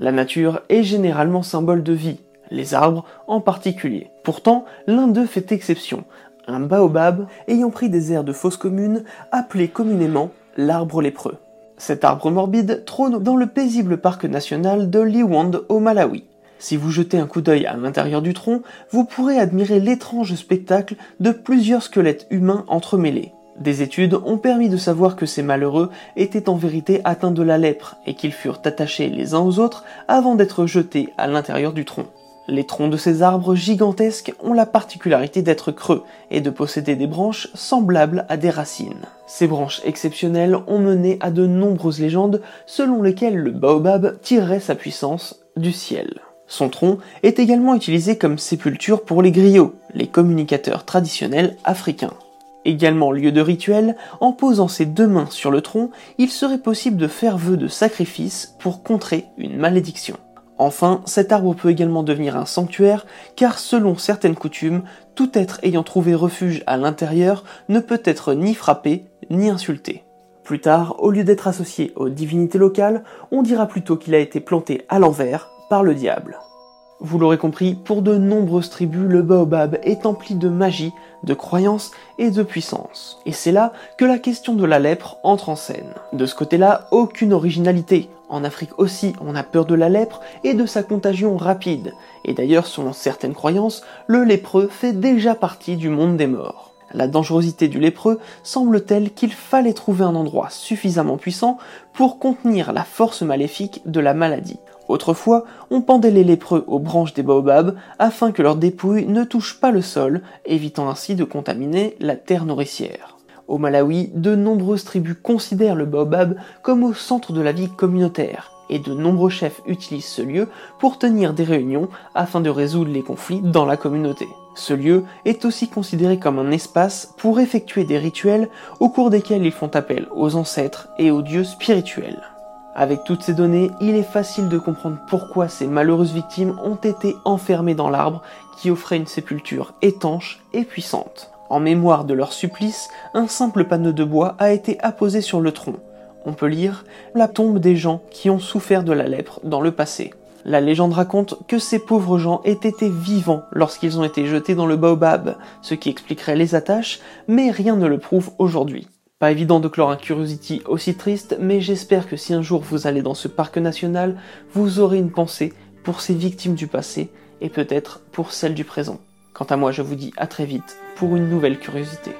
La nature est généralement symbole de vie, les arbres en particulier. Pourtant, l'un d'eux fait exception, un baobab ayant pris des airs de fosse commune, appelé communément l'arbre lépreux. Cet arbre morbide trône dans le paisible parc national de Liwond au Malawi. Si vous jetez un coup d'œil à l'intérieur du tronc, vous pourrez admirer l'étrange spectacle de plusieurs squelettes humains entremêlés. Des études ont permis de savoir que ces malheureux étaient en vérité atteints de la lèpre et qu'ils furent attachés les uns aux autres avant d'être jetés à l'intérieur du tronc. Les troncs de ces arbres gigantesques ont la particularité d'être creux et de posséder des branches semblables à des racines. Ces branches exceptionnelles ont mené à de nombreuses légendes selon lesquelles le baobab tirerait sa puissance du ciel. Son tronc est également utilisé comme sépulture pour les griots, les communicateurs traditionnels africains. Également lieu de rituel, en posant ses deux mains sur le tronc, il serait possible de faire vœu de sacrifice pour contrer une malédiction. Enfin, cet arbre peut également devenir un sanctuaire, car selon certaines coutumes, tout être ayant trouvé refuge à l'intérieur ne peut être ni frappé ni insulté. Plus tard, au lieu d'être associé aux divinités locales, on dira plutôt qu'il a été planté à l'envers par le diable. Vous l'aurez compris, pour de nombreuses tribus, le baobab est empli de magie, de croyances et de puissance. Et c'est là que la question de la lèpre entre en scène. De ce côté-là, aucune originalité. En Afrique aussi, on a peur de la lèpre et de sa contagion rapide. Et d'ailleurs, selon certaines croyances, le lépreux fait déjà partie du monde des morts. La dangerosité du lépreux semble telle qu'il fallait trouver un endroit suffisamment puissant pour contenir la force maléfique de la maladie. Autrefois, on pendait les lépreux aux branches des baobabs afin que leurs dépouilles ne touchent pas le sol, évitant ainsi de contaminer la terre nourricière. Au Malawi, de nombreuses tribus considèrent le baobab comme au centre de la vie communautaire, et de nombreux chefs utilisent ce lieu pour tenir des réunions afin de résoudre les conflits dans la communauté. Ce lieu est aussi considéré comme un espace pour effectuer des rituels au cours desquels ils font appel aux ancêtres et aux dieux spirituels. Avec toutes ces données, il est facile de comprendre pourquoi ces malheureuses victimes ont été enfermées dans l'arbre qui offrait une sépulture étanche et puissante. En mémoire de leur supplice, un simple panneau de bois a été apposé sur le tronc. On peut lire La tombe des gens qui ont souffert de la lèpre dans le passé. La légende raconte que ces pauvres gens aient été vivants lorsqu'ils ont été jetés dans le baobab, ce qui expliquerait les attaches, mais rien ne le prouve aujourd'hui. Pas évident de clore un Curiosity aussi triste, mais j'espère que si un jour vous allez dans ce parc national, vous aurez une pensée pour ces victimes du passé et peut-être pour celles du présent. Quant à moi, je vous dis à très vite pour une nouvelle curiosité.